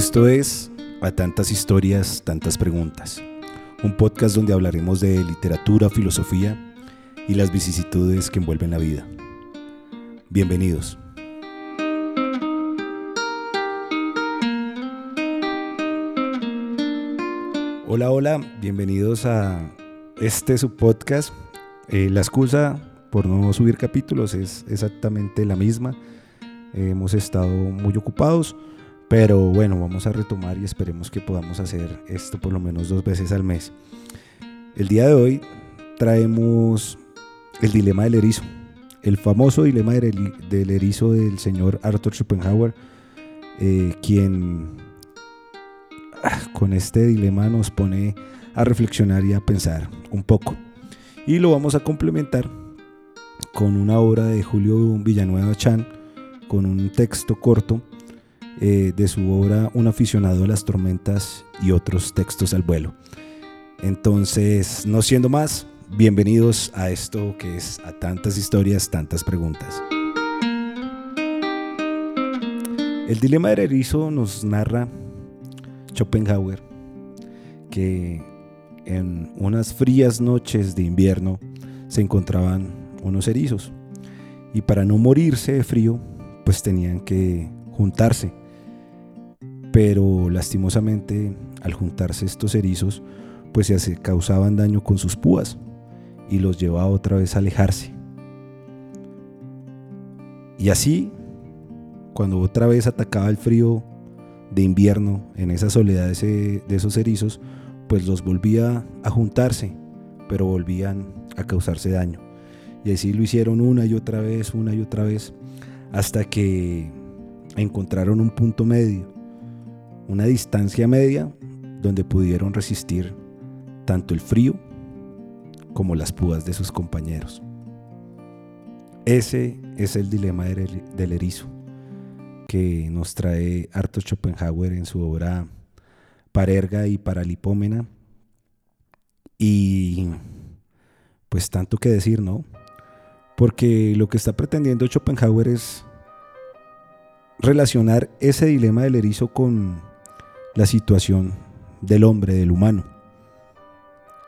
Esto es A tantas historias, tantas preguntas. Un podcast donde hablaremos de literatura, filosofía y las vicisitudes que envuelven la vida. Bienvenidos. Hola, hola, bienvenidos a este su podcast. Eh, la excusa por no subir capítulos es exactamente la misma. hemos estado muy ocupados, pero bueno, vamos a retomar y esperemos que podamos hacer esto por lo menos dos veces al mes. El día de hoy traemos el dilema del erizo, el famoso dilema del, erizo del señor Arthur Schopenhauer, eh, quien ah, con este dilema nos pone a reflexionar y a pensar un poco. Y lo vamos a complementar con una obra de Julio Villanueva Chan, con un texto corto eh, de su obra Un aficionado a las tormentas y otros textos al vuelo. Entonces, no siendo más, bienvenidos a esto que es a tantas historias, tantas preguntas. El dilema del erizo nos narra Schopenhauer que en unas frías noches de invierno se encontraban unos erizos y para no morirse de frío pues tenían que juntarse pero lastimosamente al juntarse estos erizos, pues se causaban daño con sus púas y los llevaba otra vez a alejarse. Y así, cuando otra vez atacaba el frío de invierno en esa soledad de, esos erizos, pues los volvía a juntarse, pero volvían a causarse daño. Y así lo hicieron una y otra vez, una y otra vez, hasta que encontraron un punto medio una distancia media donde pudieron resistir tanto el frío como las púas de sus compañeros. Ese es el dilema del erizo que nos trae Arthur Schopenhauer en su obra Parerga y Paralipómena. Y pues tanto que decir, ¿no? Porque lo que está pretendiendo Schopenhauer es relacionar ese dilema del erizo con la situación del hombre, del humano.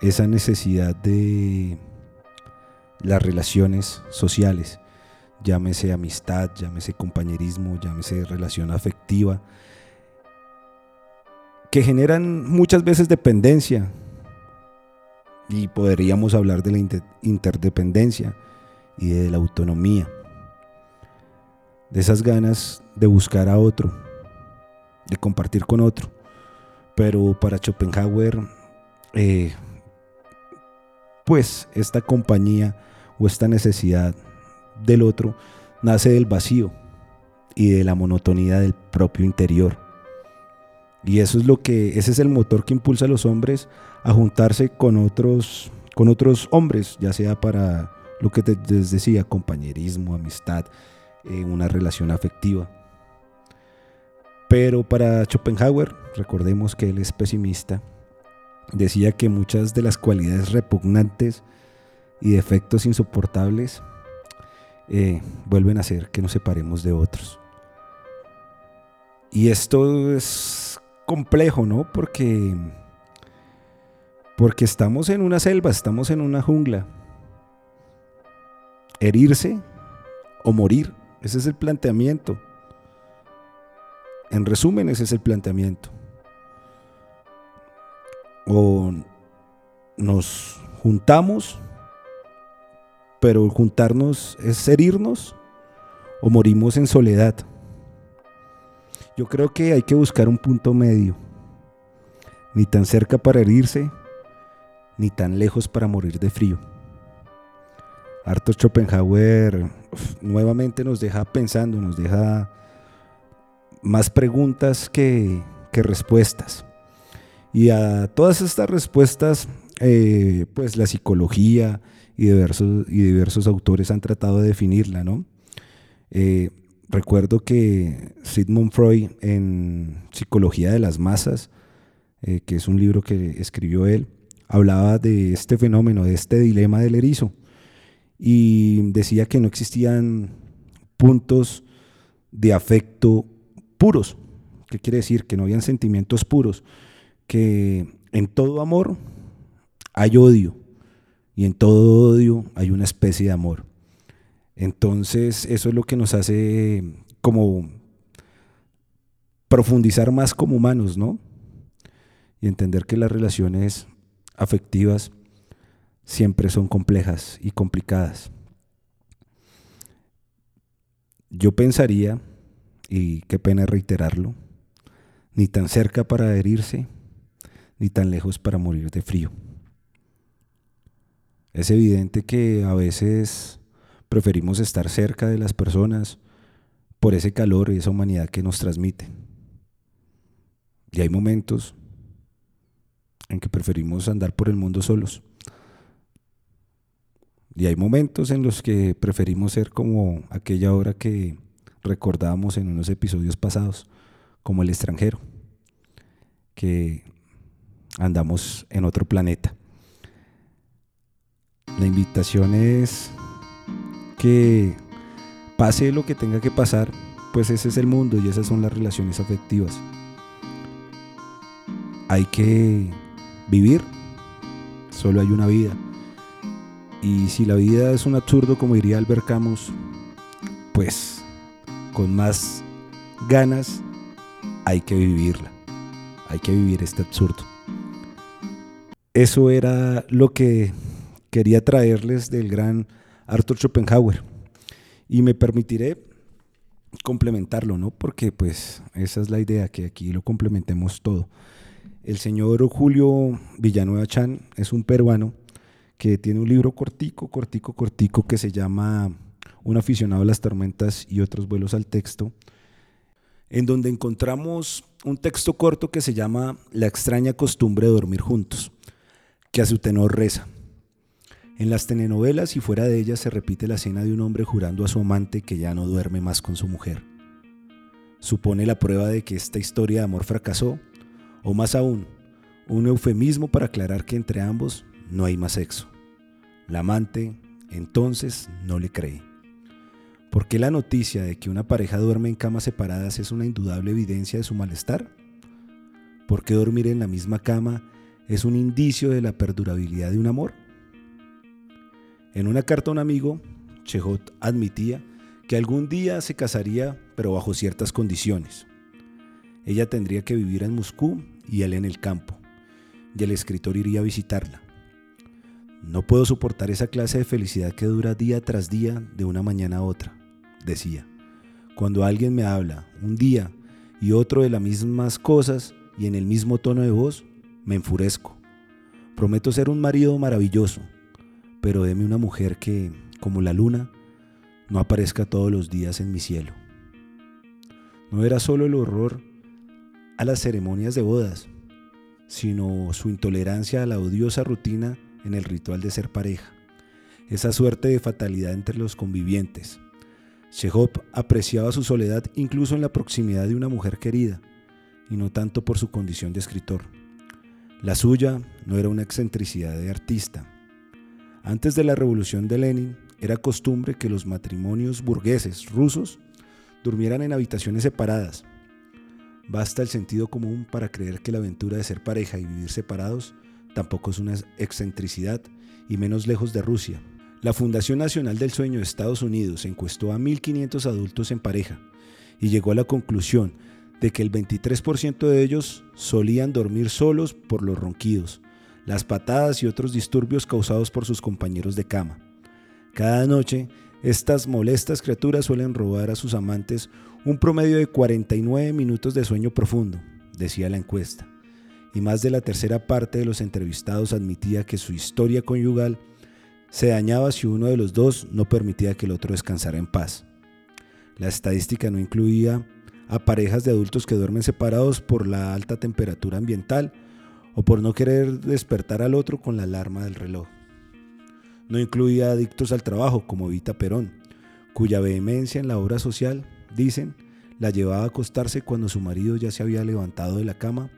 Esa necesidad de las relaciones sociales, llámese amistad, llámese compañerismo, llámese relación afectiva, que generan muchas veces dependencia. Y podríamos hablar de la interdependencia y de la autonomía. De esas ganas de buscar a otro, de compartir con otro. Pero para Schopenhauer, eh, pues esta compañía o esta necesidad del otro nace del vacío y de la monotonía del propio interior. Y eso es lo que, ese es el motor que impulsa a los hombres a juntarse con otros, con otros hombres, ya sea para lo que les decía, compañerismo, amistad, eh, una relación afectiva. Pero para Schopenhauer, recordemos que él es pesimista, decía que muchas de las cualidades repugnantes y defectos insoportables eh, vuelven a hacer que nos separemos de otros. Y esto es complejo, ¿no? Porque, porque estamos en una selva, estamos en una jungla. Herirse o morir, ese es el planteamiento. En resumen, ese es el planteamiento. O nos juntamos, pero juntarnos es herirnos, o morimos en soledad. Yo creo que hay que buscar un punto medio, ni tan cerca para herirse, ni tan lejos para morir de frío. Arthur Schopenhauer nuevamente nos deja pensando, nos deja más preguntas que, respuestas. Y a todas estas respuestas, eh, pues la psicología y diversos, y diversos autores han tratado de definirla, ¿no? Eh, recuerdo que Sigmund Freud en Psicología de las Masas, eh, que es un libro que escribió él, hablaba de este fenómeno, de este dilema del erizo, y decía que no existían puntos de afecto puros, ¿Qué quiere decir? Que no habían sentimientos puros, que en todo amor hay odio y en todo odio hay una especie de amor. Entonces eso es lo que nos hace como profundizar más como humanos, ¿no? Y entender que las relaciones afectivas siempre son complejas y complicadas. Yo pensaría, y qué pena reiterarlo, ni tan cerca para herirse, ni tan lejos para morir de frío. Es evidente que a veces preferimos estar cerca de las personas por ese calor y esa humanidad que nos transmiten. Y hay momentos en que preferimos andar por el mundo solos. Y hay momentos en los que preferimos ser como aquella hora que recordábamos en unos episodios pasados, como el extranjero, que andamos en otro planeta. La invitación es que pase lo que tenga que pasar, pues ese es el mundo y esas son las relaciones afectivas. Hay que vivir, solo hay una vida y si la vida es un absurdo, como diría Albert Camus, pues con más ganas hay que vivirla. Hay que vivir este absurdo. Eso era lo que quería traerles del gran Arthur Schopenhauer. Y me permitiré complementarlo, ¿no? Porque pues esa es la idea, que aquí lo complementemos todo. El señor Julio Villanueva Chan es un peruano que tiene un libro cortico, cortico, cortico que se llama Un aficionado a las tormentas y otros vuelos al texto, en donde encontramos un texto corto que se llama La extraña costumbre de dormir juntos, que a su tenor reza. En las telenovelas y fuera de ellas se repite la escena de un hombre jurando a su amante que ya no duerme más con su mujer. Supone la prueba de que esta historia de amor fracasó, o más aún, un eufemismo para aclarar que entre ambos no hay más sexo. La amante entonces no le cree. ¿Por qué la noticia de que una pareja duerme en camas separadas es una indudable evidencia de su malestar? ¿Por qué dormir en la misma cama es un indicio de la perdurabilidad de un amor? En una carta a un amigo, Chehot admitía que algún día se casaría, pero bajo ciertas condiciones. Ella tendría que vivir en Moscú y él en el campo, y el escritor iría a visitarla. No puedo soportar esa clase de felicidad que dura día tras día de una mañana a otra, decía. Cuando alguien me habla un día y otro de las mismas cosas y en el mismo tono de voz, me enfurezco. Prometo ser un marido maravilloso, pero deme una mujer que, como la luna, no aparezca todos los días en mi cielo. No era solo el horror a las ceremonias de bodas, sino su intolerancia a la odiosa rutina en el ritual de ser pareja, esa suerte de fatalidad entre los convivientes. Chekhov apreciaba su soledad incluso en la proximidad de una mujer querida, y no tanto por su condición de escritor. La suya no era una excentricidad de artista. Antes de la revolución de Lenin, era costumbre que los matrimonios burgueses rusos durmieran en habitaciones separadas. Basta el sentido común para creer que la aventura de ser pareja y vivir separados tampoco es una excentricidad y menos lejos de Rusia. La Fundación Nacional del Sueño de Estados Unidos encuestó a 1.500 adultos en pareja y llegó a la conclusión de que el 23% de ellos solían dormir solos por los ronquidos, las patadas y otros disturbios causados por sus compañeros de cama. Cada noche, estas molestas criaturas suelen robar a sus amantes un promedio de 49 minutos de sueño profundo, decía la encuesta y más de la tercera parte de los entrevistados admitía que su historia conyugal se dañaba si uno de los dos no permitía que el otro descansara en paz. La estadística no incluía a parejas de adultos que duermen separados por la alta temperatura ambiental o por no querer despertar al otro con la alarma del reloj. No incluía adictos al trabajo como Vita Perón, cuya vehemencia en la obra social, dicen, la llevaba a acostarse cuando su marido ya se había levantado de la cama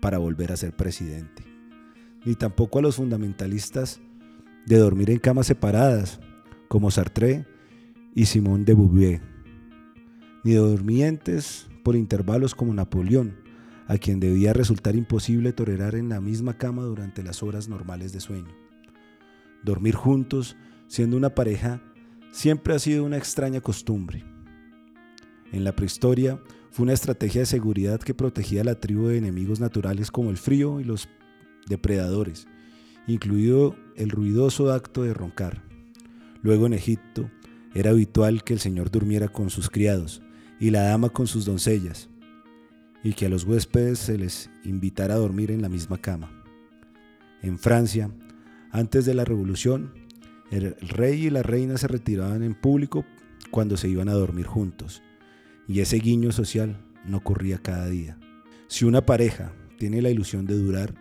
para volver a ser presidente, ni tampoco a los fundamentalistas de dormir en camas separadas, como Sartre y Simone de Beauvoir. ni durmientes por intervalos como Napoleón, a quien debía resultar imposible tolerar en la misma cama durante las horas normales de sueño. Dormir juntos, siendo una pareja, siempre ha sido una extraña costumbre. En la prehistoria fue una estrategia de seguridad que protegía a la tribu de enemigos naturales como el frío y los depredadores, incluido el ruidoso acto de roncar. Luego en Egipto era habitual que el señor durmiera con sus criados y la dama con sus doncellas, y que a los huéspedes se les invitara a dormir en la misma cama. En Francia, antes de la Revolución, el rey y la reina se retiraban en público cuando se iban a dormir juntos, y ese guiño social no ocurría cada día. Si una pareja tiene la ilusión de durar,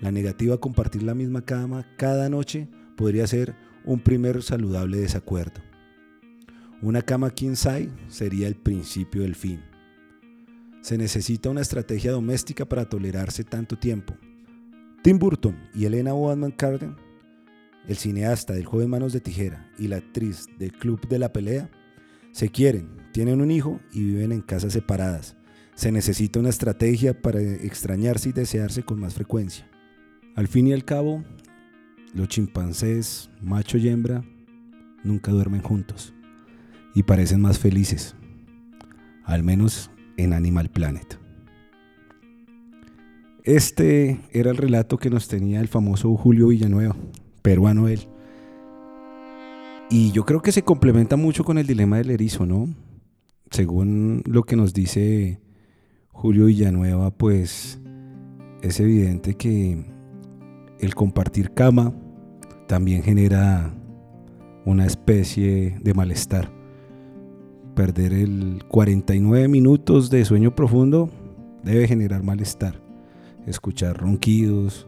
la negativa a compartir la misma cama cada noche podría ser un primer saludable desacuerdo. Una cama king size sería el principio del fin. Se necesita una estrategia doméstica para tolerarse tanto tiempo. Tim Burton y Elena Bonham Carter, el cineasta del joven Manos de Tijera y la actriz del Club de la Pelea, se quieren, tienen un hijo y viven en casas separadas. Se necesita una estrategia para extrañarse y desearse con más frecuencia. Al fin y al cabo, los chimpancés, macho y hembra, nunca duermen juntos y parecen más felices, al menos en Animal Planet. Este era el relato que nos tenía el famoso Julio Villanueva, peruano él. Y yo creo que se complementa mucho con el dilema del erizo, ¿no? Según lo que nos dice Julio Villanueva, pues es evidente que el compartir cama también genera una especie de malestar. Perder el 49 minutos de sueño profundo debe generar malestar. Escuchar ronquidos,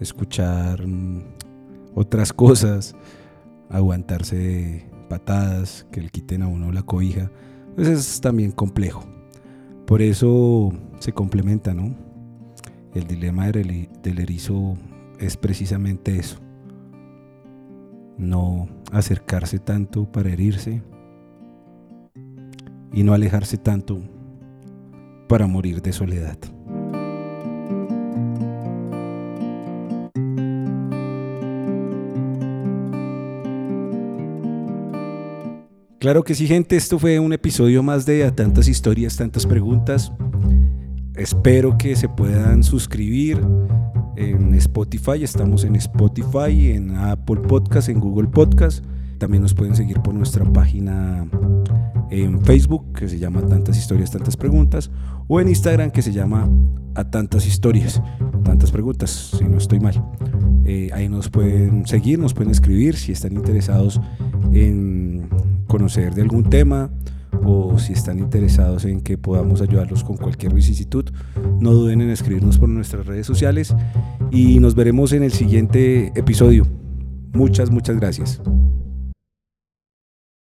escuchar mm, otras cosas, aguantarse patadas, que le quiten a uno la cobija, pues es también complejo. Por eso se complementa, ¿no? El dilema del erizo es precisamente eso. No acercarse tanto para herirse y no alejarse tanto para morir de soledad. Claro que sí, gente, esto fue un episodio más de A tantas historias, tantas preguntas. Espero que se puedan suscribir, en Spotify, estamos en Spotify, en Apple Podcast, en Google Podcast. También nos pueden seguir por nuestra página en Facebook, que se llama Tantas Historias, Tantas Preguntas, o en Instagram, que se llama A Tantas Historias, Tantas Preguntas, si no estoy mal. Eh, ahí nos pueden seguir, nos pueden escribir si están interesados en conocer de algún tema o si están interesados en que podamos ayudarlos con cualquier vicisitud, no duden en escribirnos por nuestras redes sociales y nos veremos en el siguiente episodio. Muchas, muchas gracias.